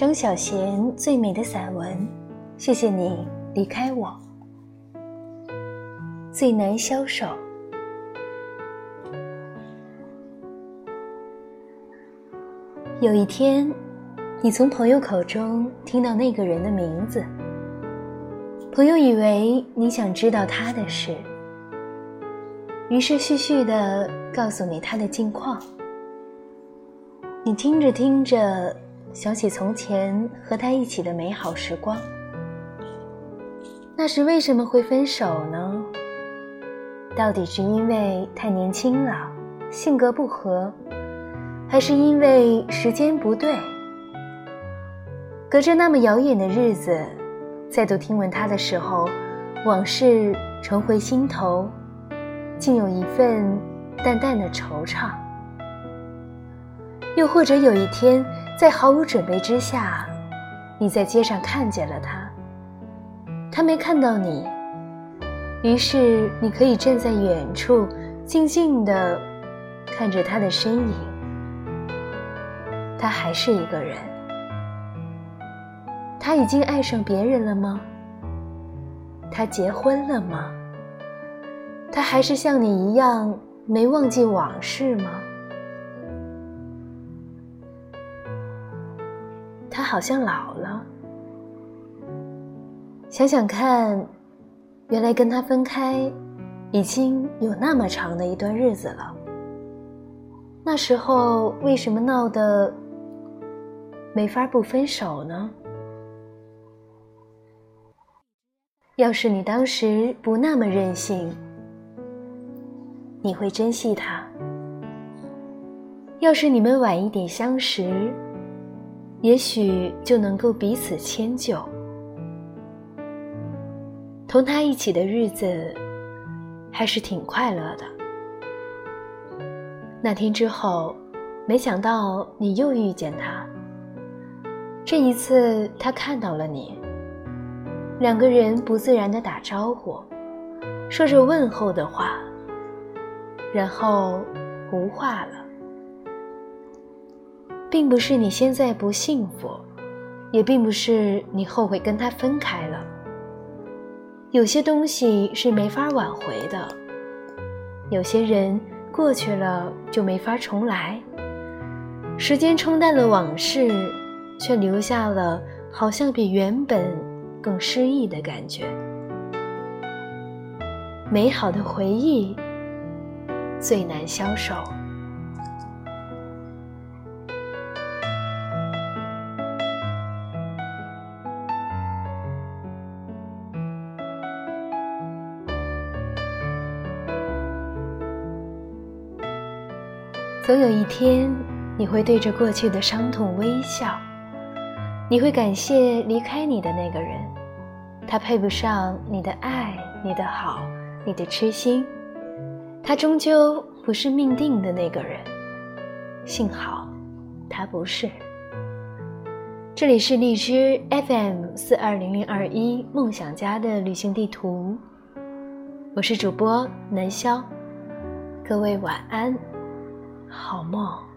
张小娴最美的散文，谢谢你离开我。最难消受。有一天，你从朋友口中听到那个人的名字，朋友以为你想知道他的事，于是絮絮的告诉你他的近况。你听着听着。想起从前和他一起的美好时光，那时为什么会分手呢？到底是因为太年轻了，性格不合，还是因为时间不对？隔着那么遥远的日子，再度听闻他的时候，往事重回心头，竟有一份淡淡的惆怅。又或者有一天。在毫无准备之下，你在街上看见了他，他没看到你，于是你可以站在远处，静静地看着他的身影。他还是一个人，他已经爱上别人了吗？他结婚了吗？他还是像你一样没忘记往事吗？他好像老了。想想看，原来跟他分开，已经有那么长的一段日子了。那时候为什么闹得没法不分手呢？要是你当时不那么任性，你会珍惜他；要是你们晚一点相识，也许就能够彼此迁就。同他一起的日子，还是挺快乐的。那天之后，没想到你又遇见他。这一次，他看到了你，两个人不自然的打招呼，说着问候的话，然后无话了。并不是你现在不幸福，也并不是你后悔跟他分开了。有些东西是没法挽回的，有些人过去了就没法重来。时间冲淡了往事，却留下了好像比原本更诗意的感觉。美好的回忆最难消受。总有一天，你会对着过去的伤痛微笑，你会感谢离开你的那个人，他配不上你的爱、你的好、你的痴心，他终究不是命定的那个人。幸好，他不是。这里是荔枝 FM 四二零零二一梦想家的旅行地图，我是主播南潇，各位晚安。好梦。